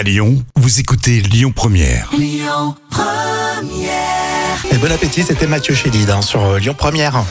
À Lyon, vous écoutez Lyon Première. Et bon appétit, c'était Mathieu Chédid hein, sur euh, Lyon Première.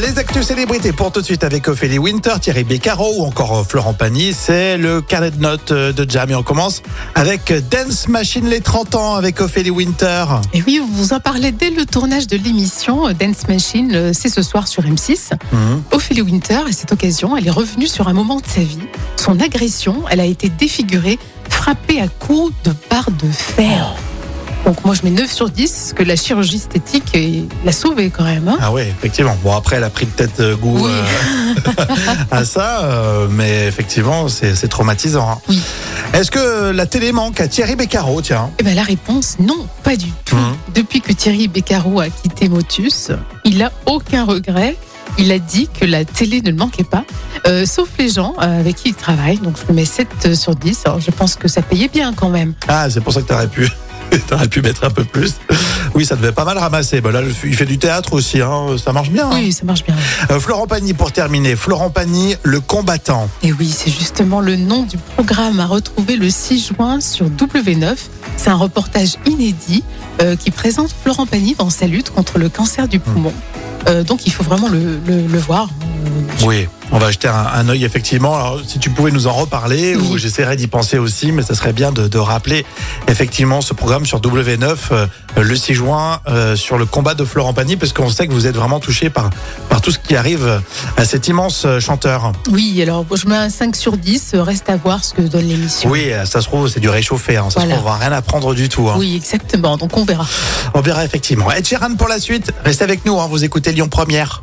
Les actus célébrités pour tout de suite avec Ophélie Winter, Thierry Beccaro ou encore euh, Florent Pagny. C'est le carnet de notes euh, de Jam et on commence avec Dance Machine les 30 ans avec Ophélie Winter. Et oui, vous en parlez dès le tournage de l'émission Dance Machine, c'est ce soir sur M6. Mhm. Ophélie Winter, à cette occasion, elle est revenue sur un moment de sa vie. Son agression, elle a été défigurée, frappée à coups de barre de fer. Donc moi je mets 9 sur 10, parce que la chirurgie esthétique l'a sauvée quand même. hein. Ah oui, effectivement. Bon, après, elle a pris peut-être goût Oui. euh, à ça, euh, mais effectivement, c'est traumatisant. hein. Oui. Est-ce que la télé manque à Thierry Beccaro, tiens? Eh ben, la réponse, non, pas du tout. Mhm. Depuis que Thierry Beccaro a quitté Motus, il n'a aucun regret. Il a dit que la télé ne le manquait pas, euh, sauf les gens euh, avec qui il travaille. Donc je le mets 7 sur 10. Alors, je pense que ça payait bien quand même. Ah, c'est pour ça que t'aurais pu. T'aurais pu mettre un peu plus. Oui, ça devait pas mal ramasser. Bah là, il fait du théâtre aussi, hein. ça marche bien. hein. Oui, ça marche bien. Euh, Florent Pagny pour terminer. Florent Pagny, le combattant. Et oui, c'est justement le nom du programme à retrouver le 6 juin sur W9. C'est un reportage inédit euh, qui présente Florent Pagny dans sa lutte contre le cancer du poumon. Euh, donc il faut vraiment le, le- le voir. Oui, on va jeter un, un œil effectivement. Alors, si tu pouvais nous en reparler, Oui. ou j'essaierai d'y penser aussi, mais ça serait bien de, de rappeler effectivement ce programme sur W9 euh, le 6 juin euh, sur le combat de Florent Pagny, parce qu'on sait que vous êtes vraiment touché par, par tout ce qui arrive à cet immense euh, chanteur. Oui, alors je mets un 5 sur 10, euh, reste à voir ce que donne l'émission. Oui, euh, ça se trouve, c'est du réchauffé. Hein. Ça Voilà. se trouve, on va rien apprendre du tout. hein. Oui, exactement, donc on verra. On verra effectivement. Ed Sheeran pour la suite. Restez avec nous, hein. vous écoutez Lyon Première.